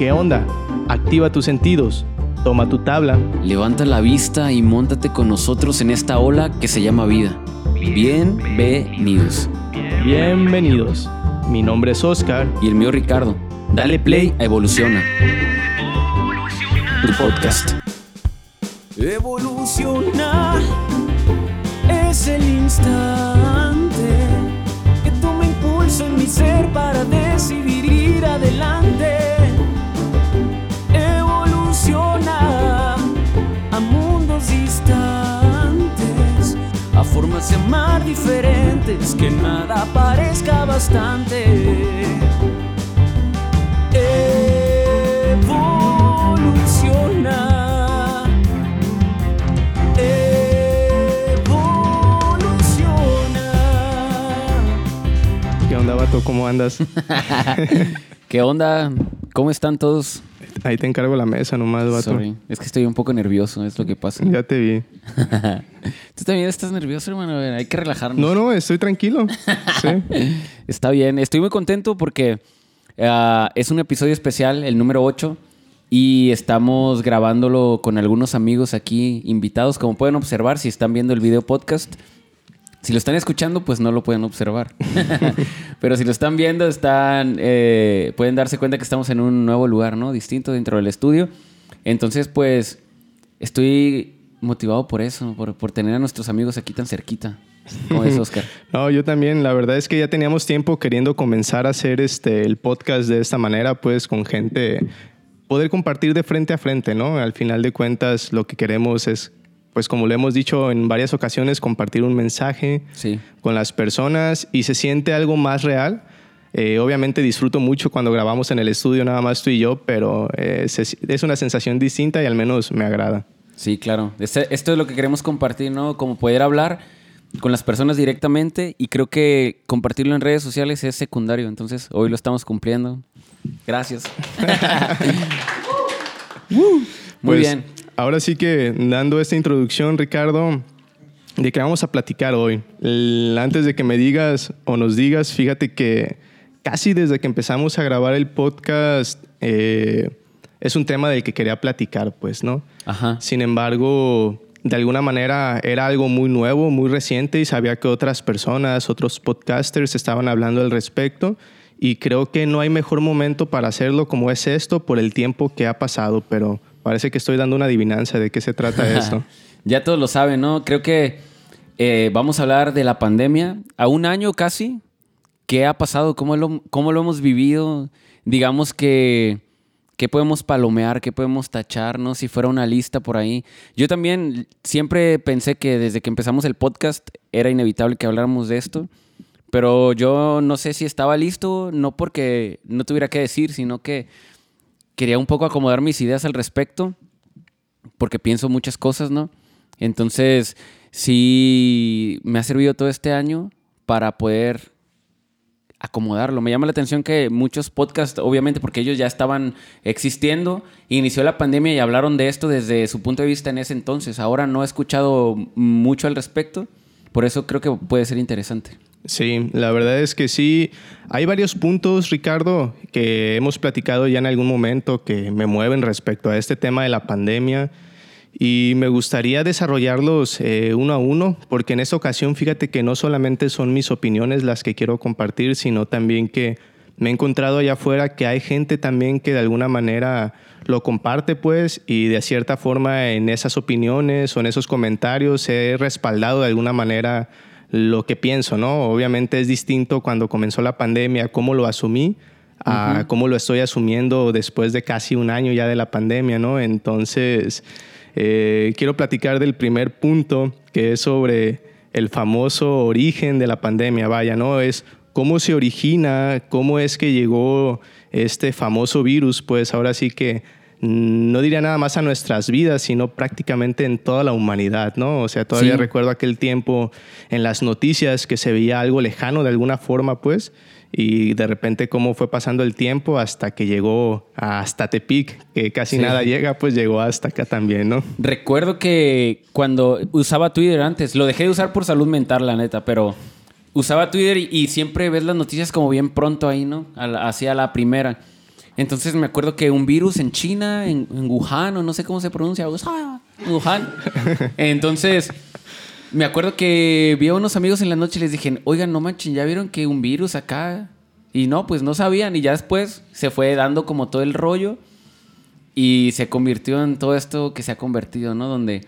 ¿Qué onda? Activa tus sentidos. Toma tu tabla. Levanta la vista y móntate con nosotros en esta ola que se llama vida. Bienvenidos. Bienvenidos. Mi nombre es Oscar. Y el mío Ricardo. Dale play a Evoluciona. Tu podcast. Evoluciona es el instante que toma impulso en mi ser para decidir ir adelante. Formas de amar diferentes, que nada parezca bastante. Evoluciona. Evoluciona. ¿Qué onda, vato? ¿Cómo andas? ¿Qué onda? ¿Cómo están todos? Ahí te encargo la mesa nomás, vato. Sorry. Es que estoy un poco nervioso, es lo que pasa. Ya te vi. Tú también estás nervioso, hermano. A ver, Hay que relajarnos. No, no, estoy tranquilo. Sí. Está bien. Estoy muy contento porque ah, es un episodio especial, el número 8. Y estamos grabándolo con algunos amigos aquí invitados. Como pueden observar, si están viendo el video podcast, si lo están escuchando, pues no lo pueden observar. Pero si lo están viendo, están, eh, pueden darse cuenta que estamos en un nuevo lugar, ¿no? Distinto dentro del estudio. Entonces, pues, estoy motivado por eso, por, por tener a nuestros amigos aquí tan cerquita. ¿Cómo es, Oscar? No, yo también. La verdad es que ya teníamos tiempo queriendo comenzar a hacer este, el podcast de esta manera, pues con gente, poder compartir de frente a frente, ¿no? Al final de cuentas, lo que queremos es, pues como lo hemos dicho en varias ocasiones, compartir un mensaje Sí. con las personas y se siente algo más real. Eh, obviamente disfruto mucho cuando grabamos en el estudio, nada más tú y yo, pero eh, se- es una sensación distinta y al menos me agrada. Sí, claro. Este- esto es lo que queremos compartir, ¿no? Como poder hablar con las personas directamente y creo que compartirlo en redes sociales es secundario. Entonces, hoy lo estamos cumpliendo. Gracias. Muy Pues, bien. Ahora sí que dando esta introducción, Ricardo, de qué vamos a platicar hoy. El- antes de que me digas o nos digas, fíjate que casi desde que empezamos a grabar el podcast eh, es un tema del que quería platicar, pues, ¿no? Ajá. Sin embargo, de alguna manera era algo muy nuevo, muy reciente y sabía que otras personas, otros podcasters estaban hablando al respecto y creo que no hay mejor momento para hacerlo como es esto por el tiempo que ha pasado, pero parece que estoy dando una adivinanza de qué se trata esto. ya todos lo saben, ¿no? Creo que eh, vamos a hablar de la pandemia. A un año casi. ¿Qué ha pasado? ¿Cómo lo, cómo lo hemos vivido? Digamos que... ¿Qué podemos palomear? ¿Qué podemos tachar? ¿no? Si fuera una lista por ahí. Yo también siempre pensé que desde que empezamos el podcast era inevitable que habláramos de esto. Pero yo no sé si estaba listo, no porque no tuviera que decir, sino que quería un poco acomodar mis ideas al respecto porque pienso muchas cosas, ¿no? Entonces, sí me ha servido todo este año para poder acomodarlo. Me llama la atención que muchos podcasts, obviamente porque ellos ya estaban existiendo, inició la pandemia y hablaron de esto desde su punto de vista en ese entonces. Ahora no he escuchado mucho al respecto, por eso creo que puede ser interesante. Sí, la verdad es que sí. Hay varios puntos, Ricardo, que hemos platicado ya en algún momento que me mueven respecto a este tema de la pandemia y me gustaría desarrollarlos eh, uno a uno, porque en esta ocasión fíjate que no solamente son mis opiniones las que quiero compartir, sino también que me he encontrado allá afuera que hay gente también que de alguna manera lo comparte pues y de cierta forma en esas opiniones o en esos comentarios he respaldado de alguna manera lo que pienso, ¿no? Obviamente es distinto cuando comenzó la pandemia, cómo lo asumí, a cómo lo estoy asumiendo después de casi un año ya de la pandemia, ¿no? Entonces, eh, quiero platicar del primer punto, que es sobre el famoso origen de la pandemia, vaya, ¿no? Es cómo se origina, cómo es que llegó este famoso virus, pues ahora sí que no diría nada más a nuestras vidas, sino prácticamente en toda la humanidad, ¿no? O sea, todavía Sí. recuerdo aquel tiempo en las noticias que se veía algo lejano de alguna forma, pues, y de repente cómo fue pasando el tiempo hasta que llegó hasta Tepic, que casi Sí. nada llega, pues llegó hasta acá también, ¿no? Recuerdo que cuando usaba Twitter antes, lo dejé de usar por salud mental, la neta, pero usaba Twitter y, siempre ves las noticias como bien pronto ahí, ¿no? Hacia la primera. Entonces me acuerdo que un virus en China, en, Wuhan, o no sé cómo se pronuncia, Wuhan. Entonces, me acuerdo que vi a unos amigos en la noche y les dije, oigan, no manchen, ¿ya vieron que un virus acá? Y no, pues no sabían. Y ya después se fue dando como todo el rollo y se convirtió en todo esto que se ha convertido, ¿no? Donde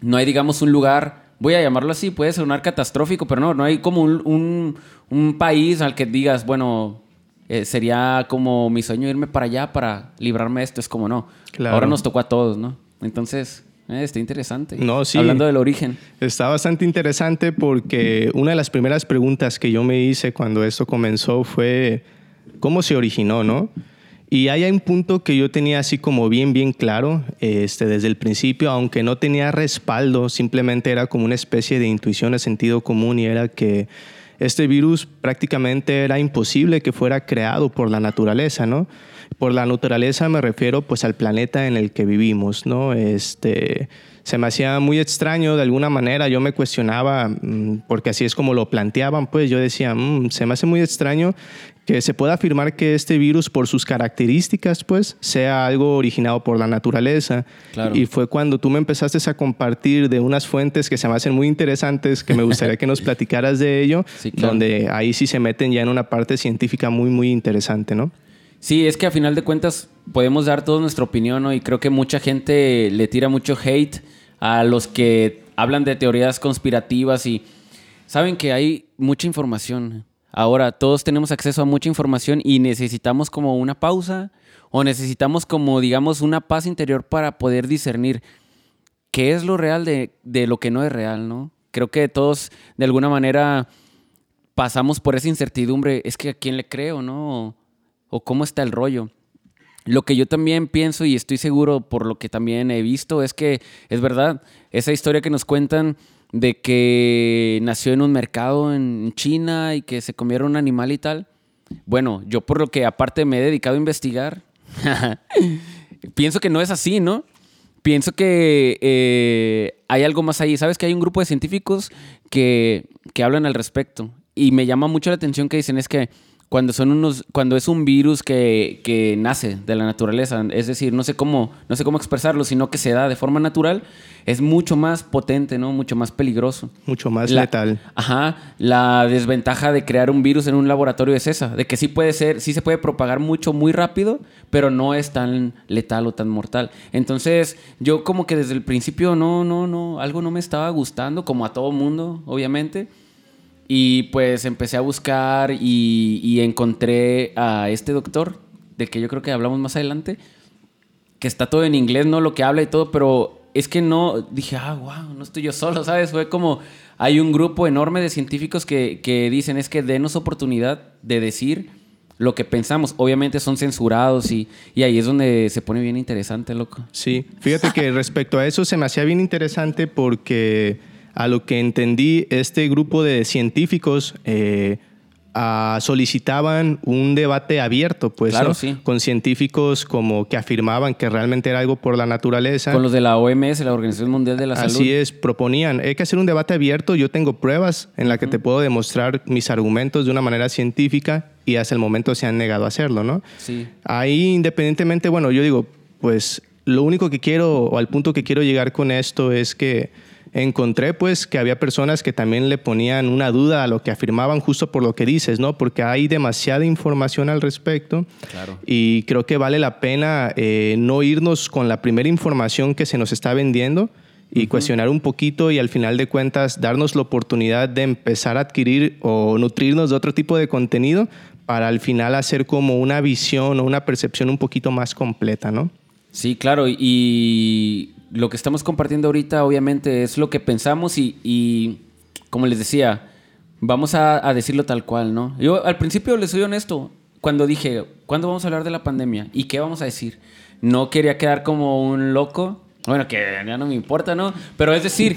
no hay, digamos, un lugar, voy a llamarlo así, puede sonar catastrófico, pero no, no hay como un, un, un país al que digas, bueno, eh, sería como mi sueño irme para allá para librarme de esto. Es como no. Claro. Ahora nos tocó a todos, ¿no? Entonces, eh, está interesante. No, sí. Hablando del origen. Está bastante interesante porque una de las primeras preguntas que yo me hice cuando esto comenzó fue cómo se originó, ¿no? Y hay un punto que yo tenía así como bien, bien claro este, desde el principio, aunque no tenía respaldo, simplemente era como una especie de intuición de sentido común y era que este virus prácticamente era imposible que fuera creado por la naturaleza, ¿no? Por la naturaleza me refiero pues al planeta en el que vivimos, ¿no? Este, se me hacía muy extraño de alguna manera, yo me cuestionaba, mm, porque así es como lo planteaban, pues yo decía, mm, se me hace muy extraño que se pueda afirmar que este virus por sus características pues sea algo originado por la naturaleza Claro. y fue cuando tú me empezaste a compartir de unas fuentes que se me hacen muy interesantes que me gustaría que nos platicaras de ello Sí, claro. donde ahí sí se meten ya en una parte científica muy muy interesante ¿no? Sí, es que a final de cuentas podemos dar toda nuestra opinión, ¿no? Y creo que mucha gente le tira mucho hate a los que hablan de teorías conspirativas y saben que hay mucha información. Ahora todos tenemos acceso a mucha información y necesitamos como una pausa o necesitamos como, digamos, una paz interior para poder discernir qué es lo real de, de lo que no es real, ¿no? Creo que todos de alguna manera pasamos por esa incertidumbre. Es que a quién le creo, ¿no? O, o cómo está el rollo. Lo que yo también pienso y estoy seguro por lo que también he visto es que es verdad, esa historia que nos cuentan de que nació en un mercado en China y que se comieron un animal y tal. Bueno, yo por lo que aparte me he dedicado a investigar, pienso que no es así, ¿no? Pienso que eh, hay algo más ahí. ¿Sabes que hay un grupo de científicos que, que hablan al respecto? Y me llama mucho la atención que dicen es que cuando son unos cuando es un virus que, que nace de la naturaleza es decir no sé cómo no sé cómo expresarlo sino que se da de forma natural es mucho más potente no mucho más peligroso mucho más La- letal Ajá, la desventaja de crear un virus en un laboratorio es esa, de que sí puede ser, sí se puede propagar mucho, muy rápido, pero no es tan letal o tan mortal. Entonces, yo como que desde el principio no, no, no, algo no me estaba gustando, como a todo mundo, obviamente. Y pues empecé a buscar y, encontré a este doctor, del que yo creo que hablamos más adelante, que está todo en inglés, ¿no? Lo que habla y todo, pero es que no, dije, ah, wow, no estoy yo solo, ¿sabes? Fue como, hay un grupo enorme de científicos que, que dicen, es que denos oportunidad de decir lo que pensamos. Obviamente son censurados y, y ahí es donde se pone bien interesante, loco. Sí, fíjate que respecto a eso se me hacía bien interesante porque a lo que entendí, este grupo de científicos eh, solicitaban un debate abierto, pues, Claro, ¿no? sí. con científicos como que afirmaban que realmente era algo por la naturaleza. Con los de la OMS, la Organización Mundial de la Salud. Así es, proponían, hay que hacer un debate abierto, yo tengo pruebas en las que te puedo demostrar mis argumentos de una manera científica y hasta el momento se han negado a hacerlo, ¿no? Sí. Ahí independientemente, bueno, yo digo, pues lo único que quiero o al punto que quiero llegar con esto es que encontré pues que había personas que también le ponían una duda a lo que afirmaban justo por lo que dices, ¿no? Porque hay demasiada información al respecto Claro. y creo que vale la pena eh, no irnos con la primera información que se nos está vendiendo y cuestionar un poquito y al final de cuentas darnos la oportunidad de empezar a adquirir o nutrirnos de otro tipo de contenido para al final hacer como una visión o una percepción un poquito más completa, ¿no? Sí, claro, y- y lo que estamos compartiendo ahorita obviamente es lo que pensamos y, como les decía, vamos a, a decirlo tal cual, ¿no? Yo al principio les soy honesto, cuando dije, ¿cuándo vamos a hablar de la pandemia? ¿Y qué vamos a decir? No quería quedar como un loco, bueno, que ya no me importa, ¿no? Pero es decir,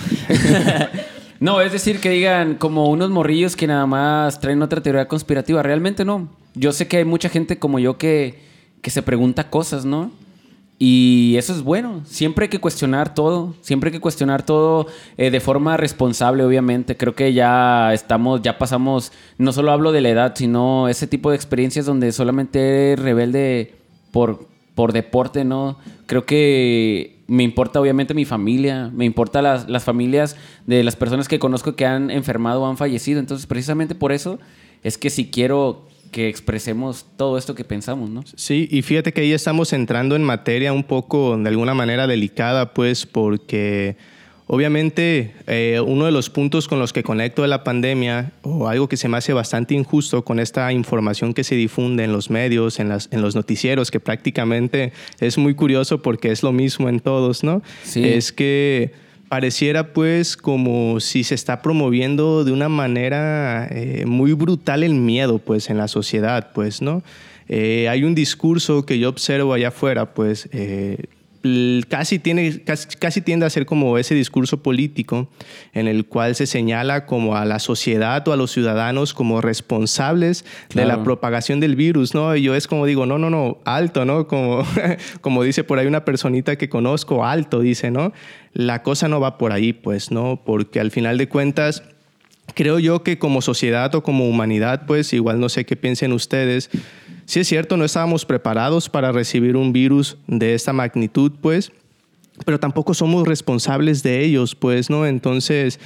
no, es decir que digan como unos morrillos que nada más traen otra teoría conspirativa, realmente no. Yo sé que hay mucha gente como yo que, que se pregunta cosas, ¿no? Y eso es bueno. Siempre hay que cuestionar todo. Siempre hay que cuestionar todo eh, de forma responsable, obviamente. Creo que ya estamos, ya pasamos. No solo hablo de la edad, sino ese tipo de experiencias donde solamente eres rebelde por, por deporte, ¿no? Creo que me importa obviamente mi familia, me importa las, las familias de las personas que conozco que han enfermado o han fallecido. Entonces, precisamente por eso es que si quiero que expresemos todo esto que pensamos, ¿no? Sí, y fíjate que ahí estamos entrando en materia un poco, de alguna manera delicada, pues, porque obviamente eh, uno de los puntos con los que conecto de la pandemia, o algo que se me hace bastante injusto con esta información que se difunde en los medios, en, las, en los noticieros, que prácticamente es muy curioso porque es lo mismo en todos, ¿no? Sí. Es que pareciera pues como si se está promoviendo de una manera eh, muy brutal el miedo pues en la sociedad pues no Eh, hay un discurso que yo observo allá afuera pues eh, casi, tiene, casi, casi tiende a ser como ese discurso político en el cual se señala como a la sociedad o a los ciudadanos como responsables de la propagación del virus, ¿no? Y yo es como digo, no, no, no, alto, ¿no? Como, como dice por ahí una personita que conozco, alto, dice, ¿no? La cosa no va por ahí, pues, ¿no? Porque al final de cuentas, creo yo que como sociedad o como humanidad, pues igual no sé qué piensen ustedes. Sí es cierto, no estábamos preparados para recibir un virus de esta magnitud, pues, pero tampoco somos responsables de ellos, pues, ¿no? Entonces,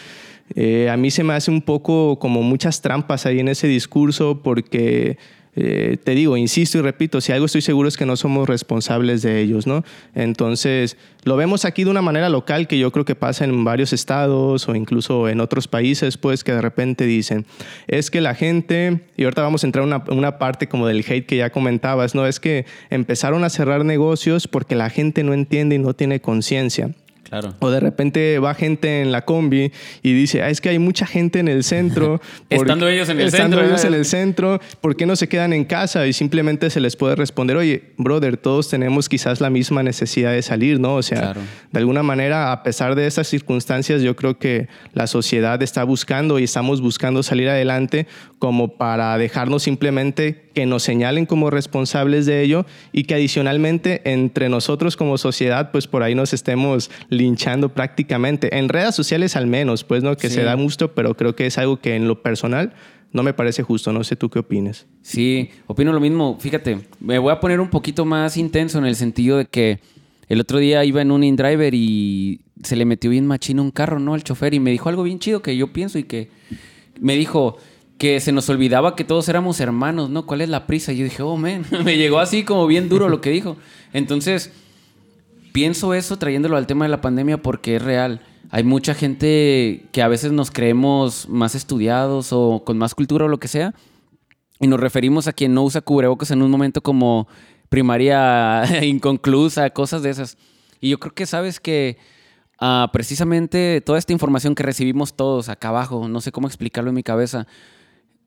eh, a mí se me hace un poco como muchas trampas ahí en ese discurso porque... eh, te digo, insisto y repito, si algo estoy seguro es que no somos responsables de ellos, ¿no? Entonces, lo vemos aquí de una manera local que yo creo que pasa en varios estados o incluso en otros países, pues que de repente dicen, es que la gente, y ahorita vamos a entrar en una, una parte como del hate que ya comentabas, ¿no? Es que empezaron a cerrar negocios porque la gente no entiende y no tiene conciencia. Claro. O de repente va gente en la combi y dice, ah, es que hay mucha gente en el centro. Estando ellos en el estando centro, ellos ¿verdad? en el centro, ¿por qué no se quedan en casa? Y simplemente se les puede responder, oye, brother, todos tenemos quizás la misma necesidad de salir, ¿no? O sea, Claro. de alguna manera, a pesar de estas circunstancias, yo creo que la sociedad está buscando y estamos buscando salir adelante como para dejarnos simplemente que nos señalen como responsables de ello y que adicionalmente entre nosotros como sociedad, pues por ahí nos estemos linchando prácticamente. En redes sociales al menos, pues, ¿no? Que Sí. se da gusto, pero creo que es algo que en lo personal no me parece justo. No sé tú qué opines. Sí, opino lo mismo. Fíjate, me voy a poner un poquito más intenso en el sentido de que el otro día iba en un InDriver y se le metió bien machino un carro, ¿no? Al chofer y me dijo algo bien chido que yo pienso y que me dijo que se nos olvidaba que todos éramos hermanos, ¿no? ¿Cuál es la prisa? Y yo dije, oh, man, me llegó así como bien duro lo que dijo. Entonces, pienso eso trayéndolo al tema de la pandemia porque es real. Hay mucha gente que a veces nos creemos más estudiados o con más cultura o lo que sea. Y nos referimos a quien no usa cubrebocas en un momento como primaria inconclusa, cosas de esas. Y yo creo que sabes que ah, precisamente toda esta información que recibimos todos acá abajo, no sé cómo explicarlo en mi cabeza,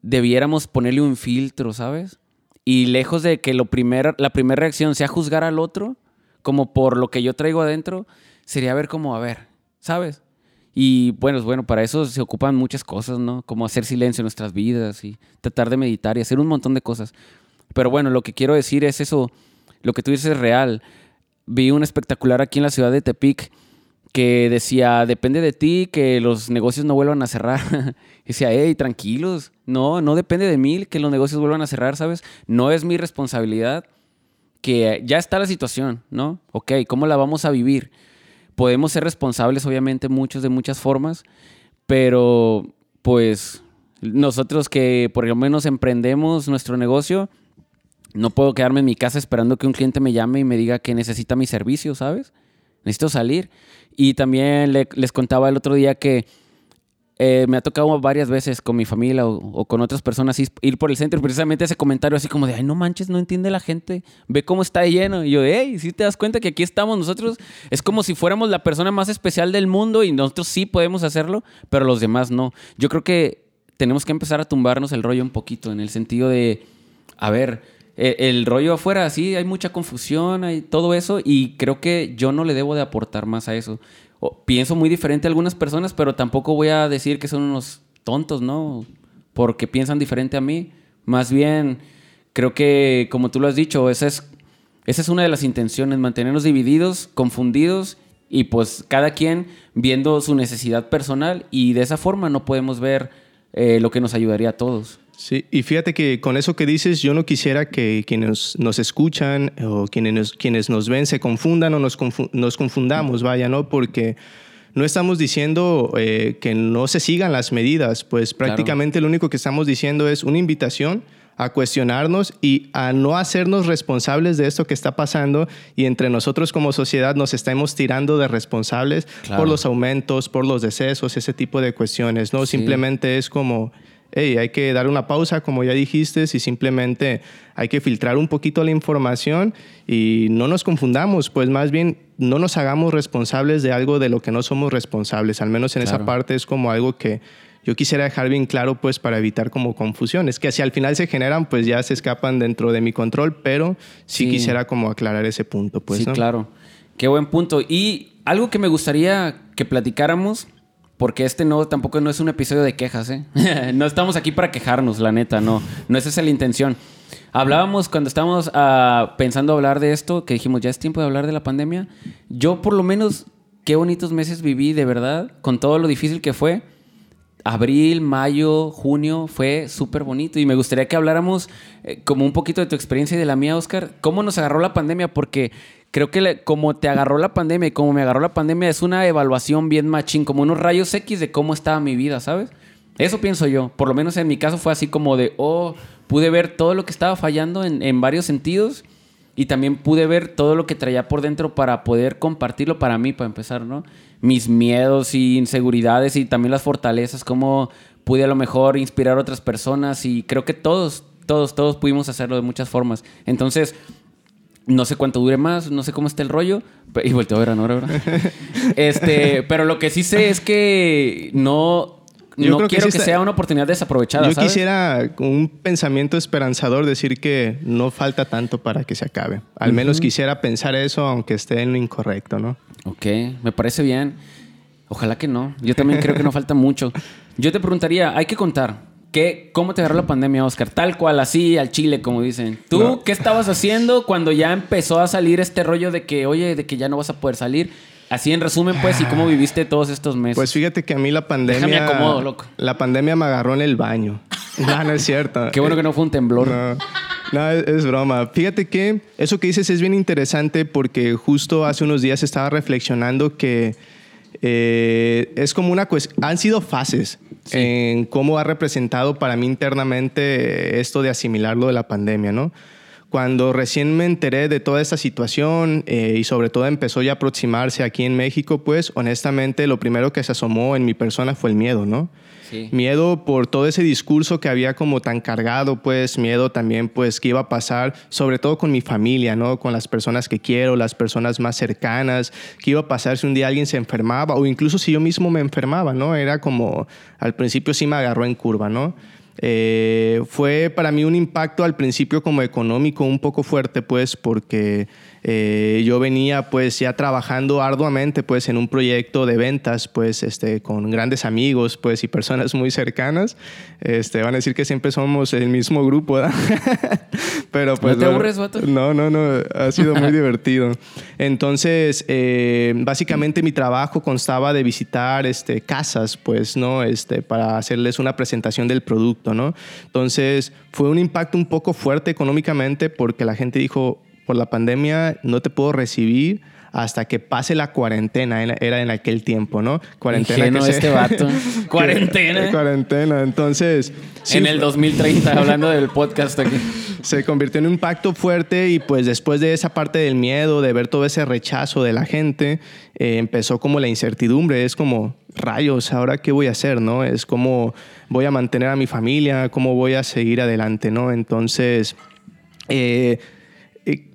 debiéramos ponerle un filtro, ¿sabes? Y lejos de que lo primer, la primera reacción sea juzgar al otro, como por lo que yo traigo adentro, sería ver como, a ver, ¿sabes? Y bueno, bueno, para eso se ocupan muchas cosas, ¿no? Como hacer silencio en nuestras vidas y tratar de meditar y hacer un montón de cosas. Pero bueno, lo que quiero decir es eso, lo que tú dices es real. Vi un espectacular aquí en la ciudad de Tepic que decía, depende de ti que los negocios no vuelvan a cerrar. y decía, hey, tranquilos, no, no depende de mí que los negocios vuelvan a cerrar, ¿sabes? No es mi responsabilidad que ya está la situación, ¿no? Ok, ¿cómo la vamos a vivir? Podemos ser responsables, obviamente, muchos de muchas formas, pero pues nosotros que por lo menos emprendemos nuestro negocio, no puedo quedarme en mi casa esperando que un cliente me llame y me diga que necesita mi servicio, ¿sabes? Necesito salir. Y también le- les contaba el otro día que eh, me ha tocado varias veces con mi familia o, con otras personas ir, por el centro, precisamente ese comentario así como de, ay, no manches, no entiende la gente, ve cómo está lleno. Y yo, hey, si te das cuenta que aquí estamos nosotros, es como si fuéramos la persona más especial del mundo y nosotros sí podemos hacerlo, pero los demás no. Yo creo que tenemos que empezar a tumbarnos el rollo un poquito, en el sentido de, a ver, eh, el rollo afuera, sí, hay mucha confusión, hay todo eso, y creo que yo no le debo de aportar más a eso. Pienso muy diferente a algunas personas, pero tampoco voy a decir que son unos tontos, ¿no? Porque piensan diferente a mí. Más bien, creo que, como tú lo has dicho, esa es, esa es una de las intenciones, mantenernos divididos, confundidos y pues cada quien viendo su necesidad personal y de esa forma no podemos ver eh, lo que nos ayudaría a todos. Sí, y fíjate que con eso que dices, yo no quisiera que quienes nos escuchan o quienes nos, quienes nos ven se confundan o nos, nos confundamos, vaya, ¿no? Porque no estamos diciendo eh, que no se sigan las medidas, pues prácticamente lo único que estamos diciendo es una invitación a cuestionarnos y a no hacernos responsables de esto que está pasando y entre nosotros como sociedad nos estamos tirando de responsables por los aumentos, por los decesos, ese tipo de cuestiones, ¿no? Simplemente es como hey, hay que dar una pausa, como ya dijiste, y simplemente hay que filtrar un poquito la información y no nos confundamos, pues más bien no nos hagamos responsables de algo de lo que no somos responsables. Al menos en esa parte es como algo que yo quisiera dejar bien claro, pues para evitar como confusiones, que si al final se generan, pues ya se escapan dentro de mi control, pero sí, quisiera como aclarar ese punto, pues. Sí, claro. Qué buen punto. Y algo que me gustaría que platicáramos porque este no tampoco no es un episodio de quejas, ¿eh? no estamos aquí para quejarnos, la neta, no. No esa es la intención. Hablábamos cuando estábamos uh, pensando hablar de esto, que dijimos, ya es tiempo de hablar de la pandemia. Yo por lo menos, qué bonitos meses viví, de verdad, con todo lo difícil que fue. Abril, mayo, junio fue súper bonito y me gustaría que habláramos eh, como un poquito de tu experiencia y de la mía, Oscar. ¿Cómo nos agarró la pandemia? Porque creo que como te agarró la pandemia y como me agarró la pandemia es una evaluación bien machín, como unos rayos X de cómo estaba mi vida, ¿sabes? Eso pienso yo. Por lo menos en mi caso fue así como de, oh, pude ver todo lo que estaba fallando en, varios sentidos y también pude ver todo lo que traía por dentro para poder compartirlo para mí, para empezar, ¿no? Mis miedos y inseguridades y también las fortalezas, cómo pude a lo mejor inspirar a otras personas y creo que todos, todos, todos pudimos hacerlo de muchas formas. Entonces, no sé cuánto dure más, no sé cómo está el rollo. Y vuelto a ver a Nora, ¿verdad? este, pero lo que sí sé es que no. no quiero que, sea una oportunidad desaprovechada. Yo quisiera, con un pensamiento esperanzador, decir que no falta tanto para que se acabe. Al menos quisiera pensar eso, aunque esté en lo incorrecto, ¿no? Ok, me parece bien. Ojalá que no. Yo también creo que no falta mucho. Yo te preguntaría, hay que contar. ¿Qué, ¿Cómo te agarró la pandemia, Oscar? Tal cual, así, al chile, como dicen. ¿Tú qué estabas haciendo cuando ya empezó a salir este rollo de que, oye, de que ya no vas a poder salir? Así en resumen, pues, ¿y cómo viviste todos estos meses? Pues fíjate que a mí la pandemia... Déjame acomodo, loco. La pandemia me agarró en el baño. no, no es cierto. Qué bueno que no fue un temblor. No, es, broma. Fíjate que eso que dices es bien interesante porque justo hace unos días estaba reflexionando que eh, es como una cuestión... Han sido fases en cómo ha representado para mí internamente esto de asimilar lo de la pandemia, ¿no? Cuando recién me enteré de toda esta situación eh, y sobre todo empezó ya a aproximarse aquí en México, pues honestamente lo primero que se asomó en mi persona fue el miedo, ¿no? Miedo por todo ese discurso que había como tan cargado, pues miedo también pues qué iba a pasar, sobre todo con mi familia, ¿no? Con las personas que quiero, las personas más cercanas, qué iba a pasar si un día alguien se enfermaba o incluso si yo mismo me enfermaba, ¿no? Era como, al principio sí me agarró en curva, ¿no? Eh, fue para mí un impacto al principio como económico un poco fuerte, pues, porque eh, yo venía pues ya trabajando arduamente pues en un proyecto de ventas pues este, con grandes amigos pues y personas muy cercanas. Este, van a decir que siempre somos el mismo grupo, ¿verdad? Pero pues... ¿No te aburres, vato? No, no, no, ha sido muy divertido. Entonces, eh, básicamente mi trabajo constaba de visitar este, casas pues, ¿no? Este, para hacerles una presentación del producto, ¿no? Entonces, fue un impacto un poco fuerte económicamente porque la gente dijo, por la pandemia no te puedo recibir hasta que pase la cuarentena, era en aquel tiempo, ¿no? Cuarentena. Ingenuo este vato. cuarentena. cuarentena. Entonces. en el 2030, hablando del podcast aquí. Se convirtió en un impacto fuerte y pues después de esa parte del miedo, de ver todo ese rechazo de la gente, eh, empezó como la incertidumbre. Es como, rayos, ¿ahora qué voy a hacer, no? Es como, voy a mantener a mi familia, cómo voy a seguir adelante, ¿no? Entonces. Eh,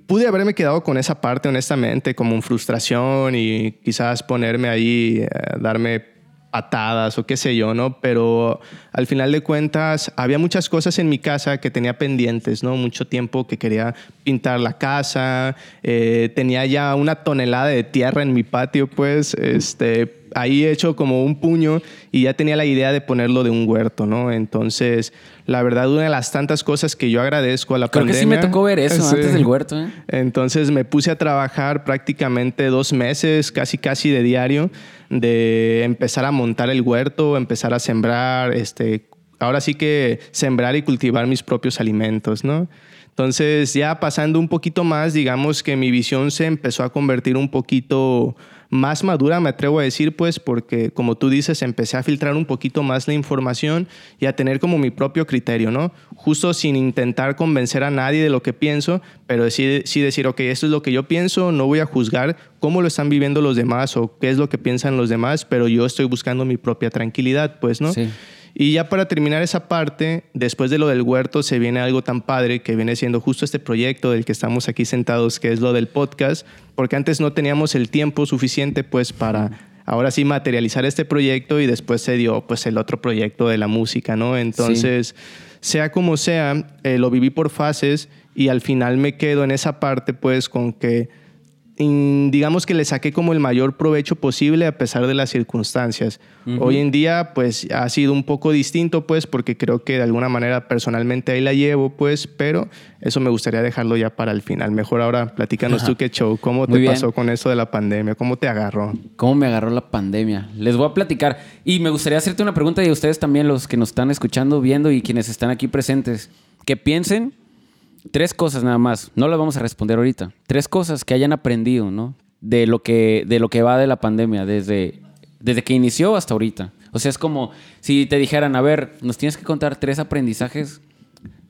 pude haberme quedado con esa parte, honestamente, como en frustración y quizás ponerme ahí, eh, darme patadas o qué sé yo, ¿no? Pero al final de cuentas había muchas cosas en mi casa que tenía pendientes, ¿no? Mucho tiempo que quería pintar la casa, eh, tenía ya una tonelada de tierra en mi patio, pues, este, ahí hecho como un puño y ya tenía la idea de ponerlo de un huerto, ¿no? Entonces, la verdad, una de las tantas cosas que yo agradezco a la Creo pandemia... Creo que sí me tocó ver eso antes del huerto, ¿eh? Entonces me puse a trabajar prácticamente dos meses, casi casi de diario, de empezar a montar el huerto, empezar a sembrar, este, ahora sí que sembrar y cultivar mis propios alimentos, ¿no? Entonces, ya pasando un poquito más, digamos que mi visión se empezó a convertir un poquito más madura, me atrevo a decir, pues, porque como tú dices, empecé a filtrar un poquito más la información y a tener como mi propio criterio, ¿no? Justo sin intentar convencer a nadie de lo que pienso, pero sí, sí decir, ok, esto es lo que yo pienso, no voy a juzgar cómo lo están viviendo los demás o qué es lo que piensan los demás, pero yo estoy buscando mi propia tranquilidad, pues, ¿no? Sí. Y ya para terminar esa parte, después de lo del huerto, se viene algo tan padre que viene siendo justo este proyecto del que estamos aquí sentados, que es lo del podcast, porque antes no teníamos el tiempo suficiente pues para ahora sí materializar este proyecto y después se dio pues el otro proyecto de la música, ¿no? Entonces, sea como sea, eh, lo viví por fases y al final me quedo en esa parte pues con que digamos que le saqué como el mayor provecho posible a pesar de las circunstancias. Hoy en día pues ha sido un poco distinto pues porque creo que de alguna manera personalmente ahí la llevo pues, pero eso me gustaría dejarlo ya para el final. Mejor ahora platícanos tú qué show, cómo te bien. pasó con eso de la pandemia, cómo te agarró. ¿Cómo me agarró la pandemia? Les voy a platicar. Y me gustaría hacerte una pregunta y a ustedes también, los que nos están escuchando, viendo y quienes están aquí presentes, que piensen tres cosas nada más. No las vamos a responder ahorita. Tres cosas que hayan aprendido, ¿no? De lo que, de lo que va de la pandemia, desde, desde que inició hasta ahorita. O sea, es como si te dijeran, a ver, nos tienes que contar tres aprendizajes.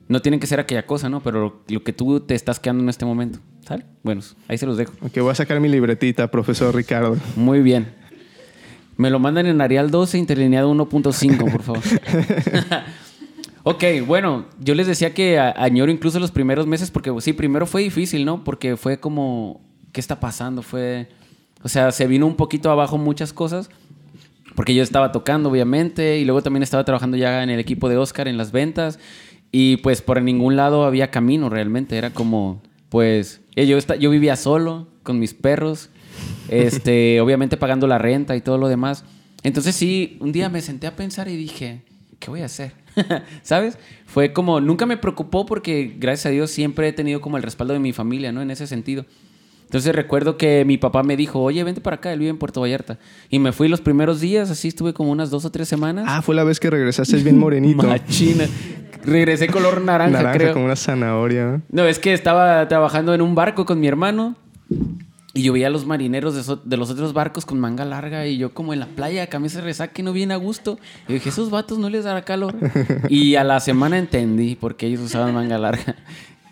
No tienen que ser aquella cosa, ¿no? Pero lo, lo que tú te estás quedando en este momento. ¿Sale? Bueno, ahí se los dejo. Ok, voy a sacar mi libretita, profesor Ricardo. Muy bien. Me lo mandan en Arial 12, interlineado 1.5, por favor. ok, bueno, yo les decía que añoro incluso los primeros meses porque sí, primero fue difícil, ¿no? Porque fue como, ¿qué está pasando? Fue, o sea, se vino un poquito abajo muchas cosas. Porque yo estaba tocando, obviamente, y luego también estaba trabajando ya en el equipo de Oscar en las ventas. Y pues por ningún lado había camino realmente. Era como, pues, eh, yo, esta- yo vivía solo con mis perros, este, obviamente pagando la renta y todo lo demás. Entonces sí, un día me senté a pensar y dije, ¿qué voy a hacer? ¿Sabes? Fue como, nunca me preocupó porque gracias a Dios siempre he tenido como el respaldo de mi familia, ¿no? En ese sentido. Entonces recuerdo que mi papá me dijo, oye, vente para acá, él vive en Puerto Vallarta. Y me fui los primeros días, así estuve como unas dos o tres semanas. Ah, fue la vez que regresaste bien morenito. Machina. Regresé color naranja, Naranja creo. como una zanahoria. No, es que estaba trabajando en un barco con mi hermano y yo veía a los marineros de, so- de los otros barcos con manga larga y yo como en la playa, camisa resaque, no bien a gusto. Y dije, esos vatos no les dará calor. y a la semana entendí por qué ellos usaban manga larga.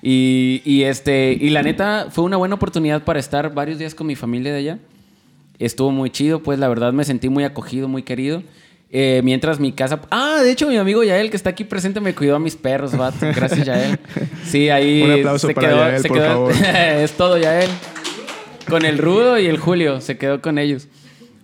Y, y este, y la neta fue una buena oportunidad para estar varios días con mi familia de allá. Estuvo muy chido, pues la verdad me sentí muy acogido, muy querido. Eh, mientras mi casa... Ah, de hecho mi amigo Yael, que está aquí presente, me cuidó a mis perros, vato. Gracias, Yael. Sí, ahí... Un aplauso se para quedó, Yael, se por quedó- favor. es todo, Yael. Con el Rudo y el Julio, se quedó con ellos.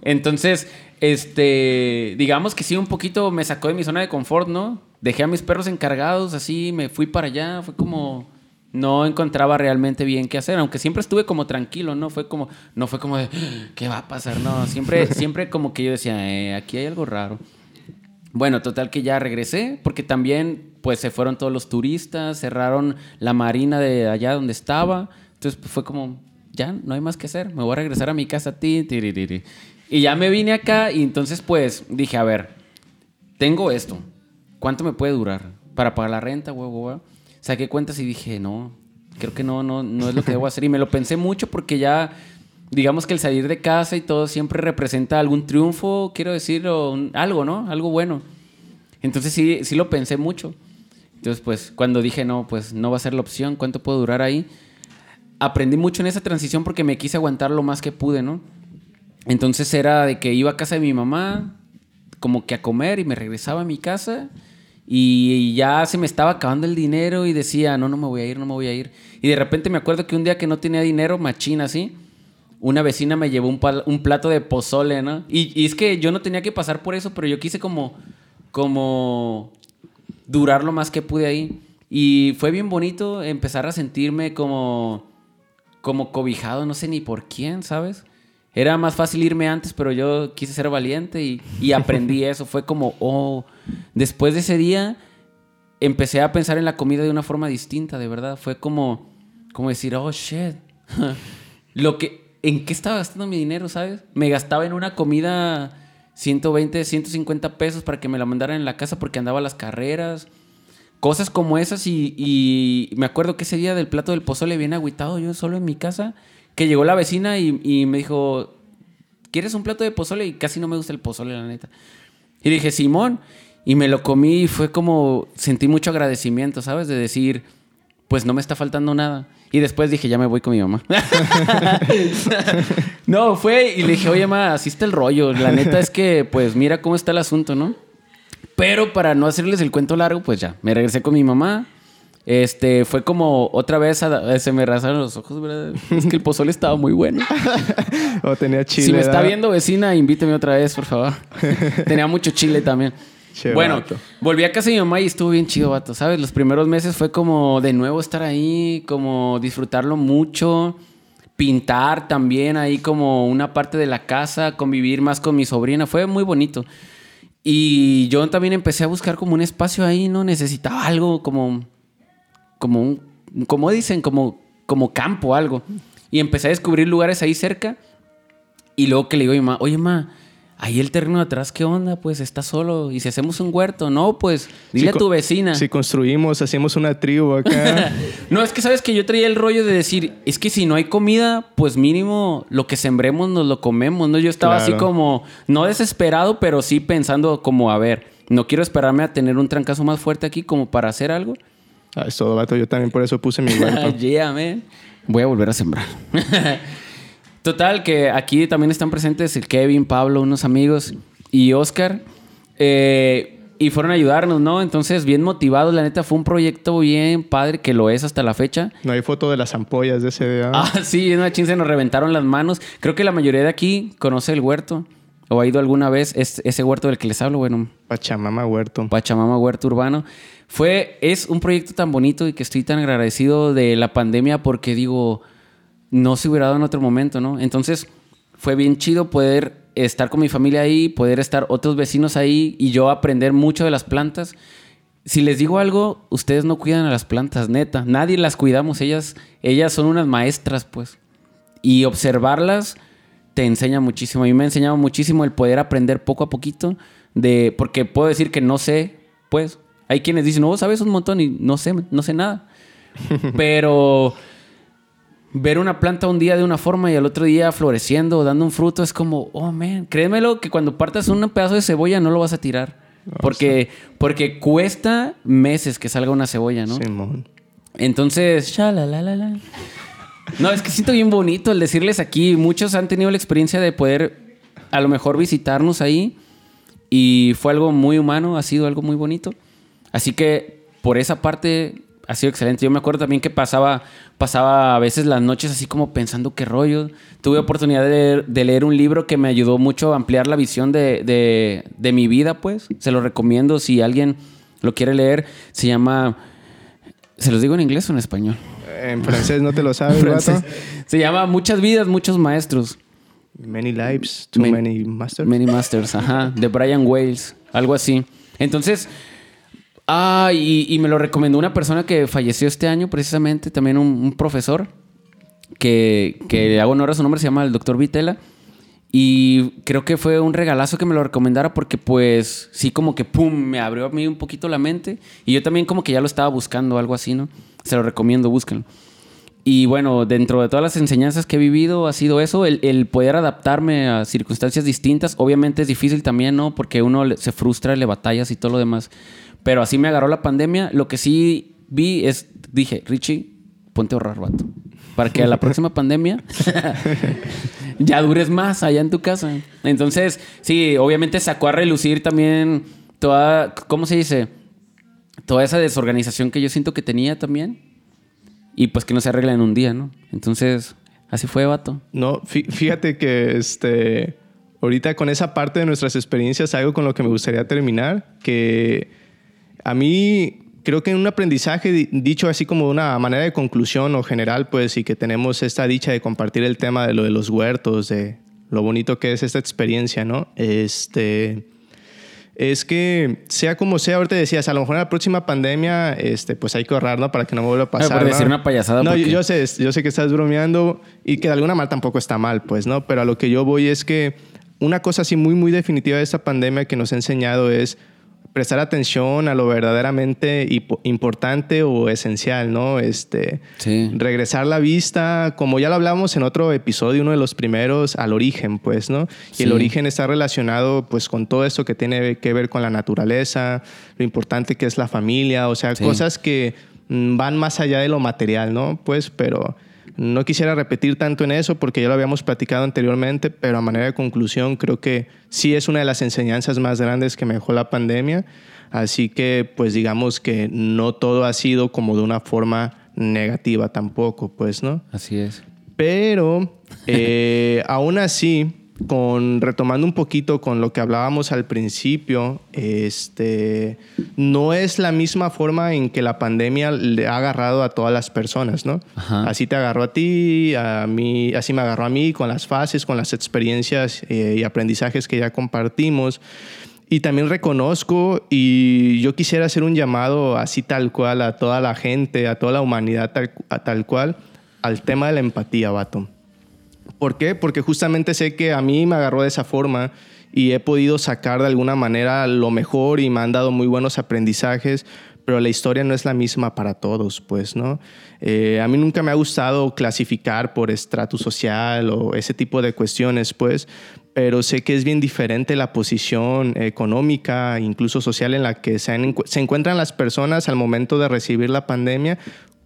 Entonces, este... Digamos que sí, un poquito me sacó de mi zona de confort, ¿no? Dejé a mis perros encargados, así, me fui para allá. Fue como no encontraba realmente bien qué hacer, aunque siempre estuve como tranquilo, ¿no? Fue como, no fue como de, ¿qué va a pasar? No, siempre, siempre como que yo decía, eh, aquí hay algo raro. Bueno, total que ya regresé, porque también pues se fueron todos los turistas, cerraron la marina de allá donde estaba, entonces pues, fue como, ya, no hay más que hacer, me voy a regresar a mi casa, ti, y ya me vine acá y entonces pues dije, a ver, tengo esto, ¿cuánto me puede durar para pagar la renta, huevo? Saqué cuentas y dije, no, creo que no, no, no es lo que debo hacer. Y me lo pensé mucho porque ya, digamos que el salir de casa y todo siempre representa algún triunfo, quiero decir, o algo, ¿no? Algo bueno. Entonces sí, sí lo pensé mucho. Entonces, pues, cuando dije, no, pues no va a ser la opción, ¿cuánto puedo durar ahí? Aprendí mucho en esa transición porque me quise aguantar lo más que pude, ¿no? Entonces era de que iba a casa de mi mamá, como que a comer y me regresaba a mi casa y ya se me estaba acabando el dinero y decía, no, no me voy a ir, no me voy a ir. Y de repente me acuerdo que un día que no tenía dinero, machina así, una vecina me llevó un, plato de pozole, ¿no? Y, y es que yo no tenía que pasar por eso, pero yo quise como, como durar lo más que pude ahí. Y fue bien bonito empezar a sentirme como, como cobijado, no sé ni por quién, ¿sabes? Era más fácil irme antes, pero yo quise ser valiente y, y aprendí eso. Fue como, oh, después de ese día empecé a pensar en la comida de una forma distinta, de verdad. Fue como, como decir, oh, shit. Lo que, ¿En qué estaba gastando mi dinero, sabes? Me gastaba en una comida 120, 150 pesos para que me la mandaran en la casa porque andaba a las carreras. Cosas como esas y, me acuerdo que ese día del plato del pozole bien agüitado yo solo en mi casa, que llegó la vecina y, y me dijo, ¿quieres un plato de pozole? Y casi no me gusta el pozole, la neta. Y dije, Simón. Y me lo comí y fue como, sentí mucho agradecimiento, ¿sabes? De decir, pues no me está faltando nada. Y después dije, ya me voy con mi mamá. no, fue y le dije, oye, mamá, así está el rollo. La neta es que, pues mira cómo está el asunto, ¿no? Pero para no hacerles el cuento largo, pues ya, me regresé con mi mamá. Este, fue como otra vez, a- se me rasaron los ojos, ¿verdad? Es que el pozole estaba muy bueno. O tenía chile. si me está viendo vecina, invíteme otra vez, por favor. Tenía mucho chile también. Che, bueno, vato. volví a casa de mi mamá y estuvo bien chido, vato, ¿sabes? Los primeros meses fue como de nuevo estar ahí, como disfrutarlo mucho, pintar también ahí como una parte de la casa, convivir más con mi sobrina, fue muy bonito. Y yo también empecé a buscar como un espacio ahí, ¿no? Necesitaba algo como, como un, como dicen, como, como campo, algo. Y empecé a descubrir lugares ahí cerca. Y luego que le digo a mi mamá, oye, ma, ahí el terreno de atrás, ¿qué onda? Pues está solo. ¿Y si hacemos un huerto? No, pues dile Si a tu vecina. Si construimos, hacemos una tribu acá. No, es que sabes que yo traía el rollo de decir, es que si no hay comida, pues mínimo lo que sembremos nos lo comemos, ¿no? Yo estaba así Claro. como, no desesperado, pero sí pensando como, a ver, no quiero esperarme a tener un trancazo más fuerte aquí como para hacer algo. Ah, es todo, vato. Yo también por eso puse mi huerto. yeah, man. Voy a volver a sembrar. Total, que aquí también están presentes el Kevin, Pablo, unos amigos y Oscar. eh, y fueron a ayudarnos, ¿no? Entonces, bien motivados. La neta, fue un proyecto bien padre, que lo es hasta la fecha. No hay foto de las ampollas de ese día. Ah, sí, en una chin se nos reventaron las manos. Creo que la mayoría de aquí conoce el huerto. O ha ido alguna vez es, ese huerto del que les hablo, bueno, Pachamama Huerto. Pachamama Huerto Urbano. Fue, es un proyecto tan bonito y que estoy tan agradecido de la pandemia porque digo, no se hubiera dado en otro momento, ¿no? Entonces, fue bien chido poder estar con mi familia ahí, poder estar otros vecinos ahí y yo aprender mucho de las plantas. Si les digo algo, ustedes no cuidan a las plantas, neta. Nadie las cuidamos. Ellas, ellas son unas maestras, pues. Y observarlas te enseña muchísimo. A mí me ha enseñado muchísimo el poder aprender poco a poquito de... Porque puedo decir que no sé, pues. Hay quienes dicen, no, sabes un montón y no sé, no sé nada. Pero ver una planta un día de una forma y al otro día floreciendo o dando un fruto es como, oh, man, créemelo que cuando partas un pedazo de cebolla no lo vas a tirar. Porque, porque cuesta meses que salga una cebolla, ¿no? Simón. Entonces, shalalalala. No, es que siento bien bonito el decirles aquí. Muchos han tenido la experiencia de poder a lo mejor visitarnos ahí. Y fue algo muy humano, ha sido algo muy bonito. Así que por esa parte ha sido excelente. Yo me acuerdo también que pasaba, pasaba a veces las noches así como pensando qué rollo. Tuve oportunidad de leer, de leer un libro que me ayudó mucho a ampliar la visión de, de- de mi vida, pues. Se lo recomiendo si alguien lo quiere leer. Se llama... ¿Se los digo en inglés o en español? En francés no te lo sabes, vato. Se llama Muchas vidas, muchos maestros. Many lives, too Man- many masters. Many Masters, ajá, de Brian Wales, algo así. Entonces, ah, y, y me lo recomendó una persona que falleció este año, precisamente, también un, un profesor, que, que hago honor a su nombre, se llama el doctor Vitela. Y creo que fue un regalazo que me lo recomendara porque pues sí como que pum, me abrió a mí un poquito la mente. Y yo también como que ya lo estaba buscando, algo así, ¿no? Se lo recomiendo, búsquenlo. Y bueno, dentro de todas las enseñanzas que he vivido ha sido eso, el, el poder adaptarme a circunstancias distintas. Obviamente es difícil también, ¿no? Porque uno se frustra, le batallas y todo lo demás. Pero así me agarró la pandemia. Lo que sí vi es, dije, Richie, ponte a ahorrar, vato. Para que a la próxima pandemia ya dures más allá en tu casa. Entonces, sí, obviamente sacó a relucir también toda, ¿cómo se dice? Toda esa desorganización que yo siento que tenía también. Y pues que no se arregla en un día, ¿no? Entonces, así fue, vato. No, fí- fíjate que este, ahorita con esa parte de nuestras experiencias, algo con lo que me gustaría terminar, que a mí creo que en un aprendizaje di- dicho así como una manera de conclusión o general, pues, y que tenemos esta dicha de compartir el tema de lo de los huertos, de lo bonito que es esta experiencia, ¿no? Este es que sea como sea, ahorita decías, a lo mejor en la próxima pandemia, este, pues hay que ahorrar, ¿no? Para que no vuelva a pasar. por ¿no? decir una payasada, No, porque- yo sé, yo sé que estás bromeando y que de alguna manera tampoco está mal, pues, ¿no? Pero a lo que yo voy es que una cosa así muy, muy definitiva de esta pandemia que nos ha enseñado es prestar atención a lo verdaderamente importante o esencial, ¿no? Este, regresar la vista, como ya lo hablamos en otro episodio, uno de los primeros, al origen, pues, ¿no? Y el origen está relacionado, pues, con todo esto que tiene que ver con la naturaleza, lo importante que es la familia, o sea, cosas que mm, van más allá de lo material, ¿no? Pues, pero no quisiera repetir tanto en eso porque ya lo habíamos platicado anteriormente, pero a manera de conclusión creo que sí es una de las enseñanzas más grandes que me dejó la pandemia. Así que pues digamos que no todo ha sido como de una forma negativa tampoco, pues, ¿no? Así es. Pero eh, aún así, con retomando un poquito con lo que hablábamos al principio, este no es la misma forma en que la pandemia le ha agarrado a todas las personas, ¿no? Así te agarró a ti, a mí, así me agarró a mí con las fases, con las experiencias eh, y aprendizajes que ya compartimos. Y también reconozco y yo quisiera hacer un llamado así tal cual a toda la gente, a toda la humanidad tal, tal cual, al tema de la empatía, vato. ¿Por qué? Porque justamente sé que a mí me agarró de esa forma y he podido sacar de alguna manera lo mejor y me han dado muy buenos aprendizajes, pero la historia no es la misma para todos, pues, ¿no? Eh, a mí nunca me ha gustado clasificar por estrato social o ese tipo de cuestiones, pues, pero sé que es bien diferente la posición económica, incluso social en la que se, se encuentran las personas al momento de recibir la pandemia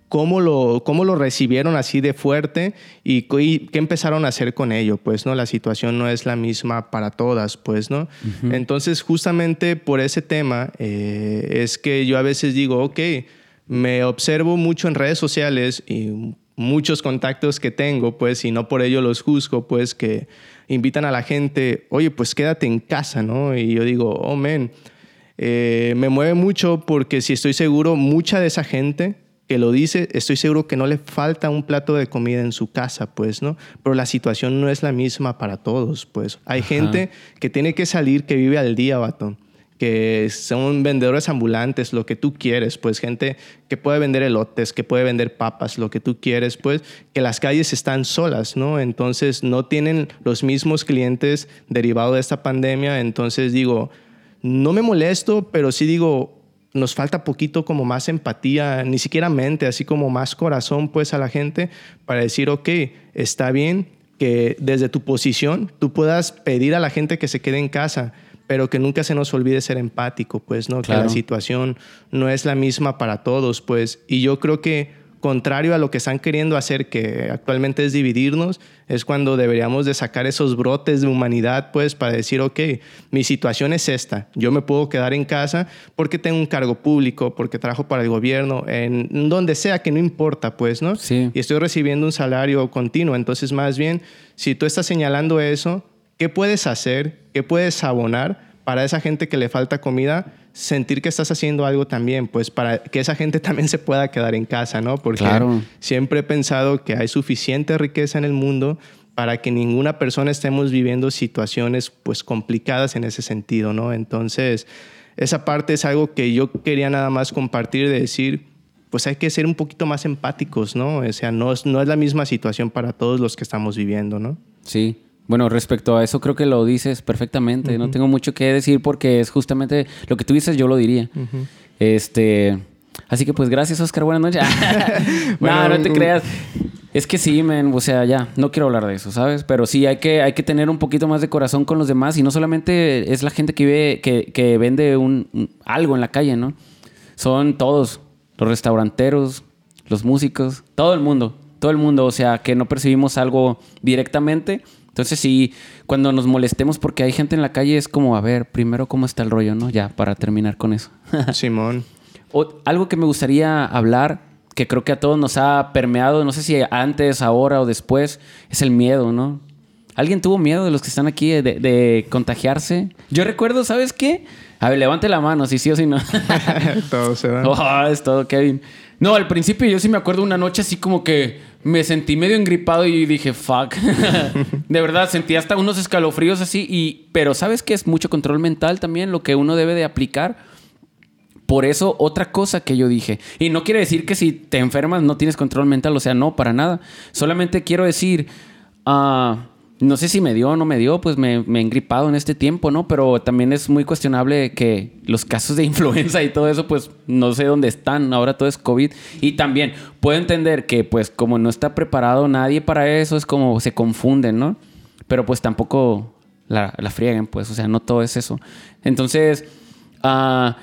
cómo lo, cómo lo recibieron así de fuerte y, qué empezaron a hacer con ello, pues, ¿no? La situación no es la misma para todas, pues, ¿no? Entonces, justamente por ese tema eh, es que yo a veces digo, ok, me observo mucho en redes sociales y muchos contactos que tengo, pues, y no por ello los juzgo, pues, que invitan a la gente, oye, pues quédate en casa, ¿no? Y yo digo, oh, men, eh, me mueve mucho porque si estoy seguro, mucha de esa gente que lo dice, estoy seguro que no le falta un plato de comida en su casa, pues, ¿no? Pero la situación no es la misma para todos, pues. Hay gente que tiene que salir, que vive al día, batón que son vendedores ambulantes, lo que tú quieres, pues gente que puede vender elotes, que puede vender papas, lo que tú quieres, pues que las calles están solas, ¿no? Entonces no tienen los mismos clientes derivados de esta pandemia, entonces digo, no me molesto, pero sí digo, nos falta poquito como más empatía, ni siquiera mente, así como más corazón pues a la gente para decir, ok, está bien que desde tu posición tú puedas pedir a la gente que se quede en casa, pero que nunca se nos olvide ser empático, pues, ¿no? Que la situación no es la misma para todos, pues, y yo creo que contrario a lo que están queriendo hacer, que actualmente es dividirnos, es cuando deberíamos de sacar esos brotes de humanidad, pues, para decir, ok, mi situación es esta, yo me puedo quedar en casa porque tengo un cargo público, porque trabajo para el gobierno, en donde sea, que no importa, pues, ¿no? Sí. Y estoy recibiendo un salario continuo, entonces, más bien, si tú estás señalando eso, ¿qué puedes hacer? ¿Qué puedes abonar para esa gente que le falta comida? sentir que estás haciendo algo también, pues para que esa gente también se pueda quedar en casa, ¿no? Porque siempre he pensado que hay suficiente riqueza en el mundo para que ninguna persona estemos viviendo situaciones pues complicadas en ese sentido, ¿no? Entonces, esa parte es algo que yo quería nada más compartir de decir, pues hay que ser un poquito más empáticos, ¿no? O sea, no es, no es la misma situación para todos los que estamos viviendo, ¿no? Sí, bueno, respecto a eso creo que lo dices perfectamente. No tengo mucho que decir porque es justamente lo que tú dices, yo lo diría. Este, así que pues gracias, Oscar. Buenas noches. no, no te creas. Es que sí, men, o sea, ya, no quiero hablar de eso, ¿sabes? Pero sí hay que, hay que tener un poquito más de corazón con los demás y no solamente es la gente que, ve, que, que vende un, algo en la calle, ¿no? Son todos, los restauranteros, los músicos, todo el mundo, todo el mundo, o sea, que no percibimos algo directamente, entonces sí, cuando nos molestemos porque hay gente en la calle es como, a ver, primero cómo está el rollo, ¿no? Ya, para terminar con eso. Simón. algo que me gustaría hablar, que creo que a todos nos ha permeado, no sé si antes, ahora o después, es el miedo, ¿no? ¿Alguien tuvo miedo de los que están aquí de, contagiarse? Yo recuerdo, ¿sabes qué? A ver, levante la mano, si sí o si no. todo se da. Oh, es todo, Kevin. No, al principio yo sí me acuerdo una noche así como que me sentí medio engripado y dije, fuck. de verdad, sentí hasta unos escalofríos así. Y, pero ¿sabes qué? Es mucho control mental también lo que uno debe de aplicar. Por eso, otra cosa que yo dije, y no quiere decir que si te enfermas no tienes control mental, o sea, no, para nada. Solamente quiero decir, uh, no sé si me dio o no me dio, pues me, me he engripado en este tiempo, ¿no? Pero también es muy cuestionable que los casos de influenza y todo eso, pues no sé dónde están. Ahora todo es COVID. Y también puedo entender que, pues, como no está preparado nadie para eso, es como se confunden, ¿no? Pero pues tampoco la, la frieguen, pues, o sea, no todo es eso. Entonces, ah,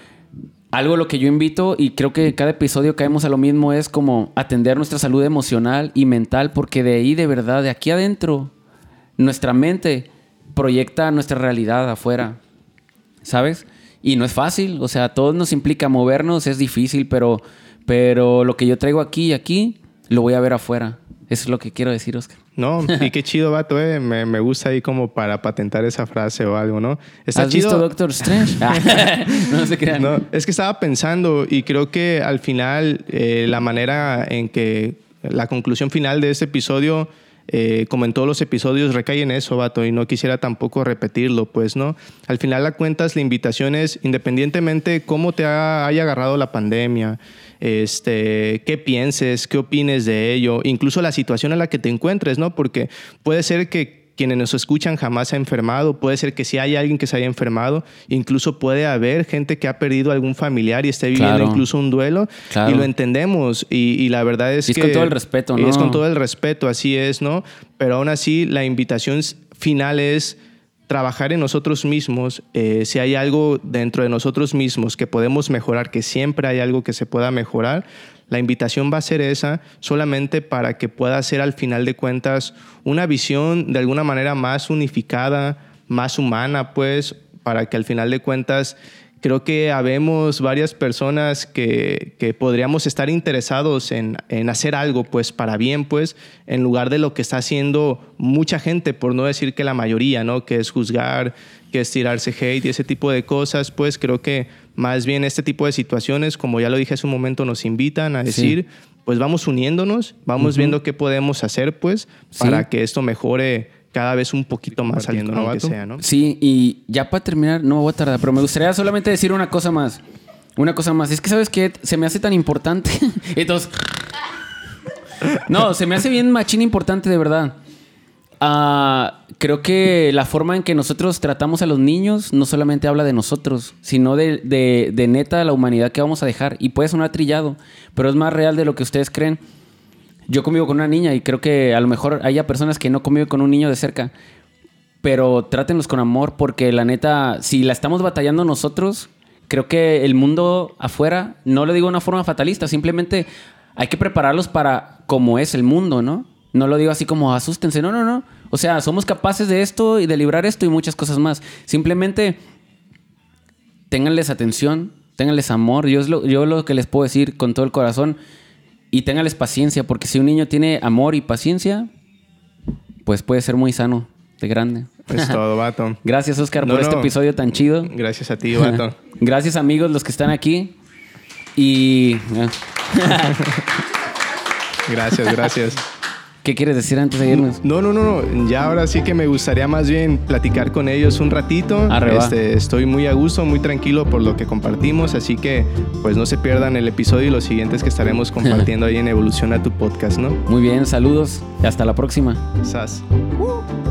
algo lo que yo invito, y creo que cada episodio caemos a lo mismo, es como atender nuestra salud emocional y mental, porque de ahí, de verdad, de aquí adentro, nuestra mente proyecta nuestra realidad afuera, ¿sabes? Y no es fácil, o sea, todo nos implica movernos, es difícil, pero, pero lo que yo traigo aquí y aquí, lo voy a ver afuera. Eso es lo que quiero decir, Oscar. No, y qué chido, vato, eh. Me, me gusta ahí como para patentar esa frase o algo, ¿no? Está ¿Has chido. visto Doctor Strange? Ah, no se crean. No, es que estaba pensando y creo que al final eh, la manera en que la conclusión final de este episodio eh, como en todos los episodios, recae en eso, vato, y no quisiera tampoco repetirlo, pues, ¿no? Al final, la cuentas, la invitación es, independientemente cómo te ha- haya agarrado la pandemia, este, qué pienses, qué opines de ello, incluso la situación en la que te encuentres, ¿no? Porque puede ser que quienes nos escuchan jamás se ha enfermado, puede ser que si hay alguien que se haya enfermado, incluso puede haber gente que ha perdido algún familiar y esté viviendo Claro. incluso un duelo, Claro. y lo entendemos, y, y la verdad es Y es que... con todo el respeto, y Es ¿no? con todo el respeto, así es, ¿no? Pero aún así, la invitación final es trabajar en nosotros mismos. eh, si hay algo dentro de nosotros mismos que podemos mejorar, que siempre hay algo que se pueda mejorar, la invitación va a ser esa solamente para que pueda ser al final de cuentas una visión de alguna manera más unificada, más humana, pues, para que al final de cuentas creo que habemos varias personas que, que podríamos estar interesados en, en hacer algo, pues, para bien, pues, en lugar de lo que está haciendo mucha gente, por no decir que la mayoría, ¿no? Que es juzgar, que es tirarse hate y ese tipo de cosas, pues, creo que más bien este tipo de situaciones, como ya lo dije hace un momento, nos invitan a decir, pues, vamos uniéndonos, vamos viendo qué podemos hacer, pues, para que esto mejore cada vez un poquito más, tono ¿no, que vato? sea, ¿no? Sí, y ya para terminar, no me voy a tardar, pero me gustaría solamente decir una cosa más. Una cosa más. Es que, ¿sabes qué? Se me hace tan importante. Entonces. No, se me hace bien machín importante, de verdad. Ah, creo que la forma en que nosotros tratamos a los niños no solamente habla de nosotros, sino de, de, de neta la humanidad que vamos a dejar. Y puede sonar trillado, pero es más real de lo que ustedes creen. Yo convivo con una niña y creo que a lo mejor haya personas que no conviven con un niño de cerca. Pero trátenlos con amor porque la neta, si la estamos batallando nosotros, creo que el mundo afuera, no lo digo de una forma fatalista, simplemente hay que prepararlos para como es el mundo, ¿no? No lo digo así como asústense, no, no, no. O sea, somos capaces de esto y de librar esto y muchas cosas más. Simplemente ténganles atención, ténganles amor. Yo, es lo, yo lo que les puedo decir con todo el corazón. Y ténganles paciencia, porque si un niño tiene amor y paciencia, pues puede ser muy sano de grande. Es todo, vato. Gracias, Oscar, No, por este episodio tan chido. Gracias a ti, vato. Gracias, amigos, los que están aquí. Y. Gracias, gracias. ¿Qué quieres decir antes de irnos? No, no, no, no. Ya ahora sí que me gustaría más bien platicar con ellos un ratito. Este, estoy muy a gusto, muy tranquilo por lo que compartimos, así que pues no se pierdan el episodio y los siguientes que estaremos compartiendo ahí en Evoluciona tu podcast, ¿no? Muy bien, saludos y hasta la próxima. Sas. Uh.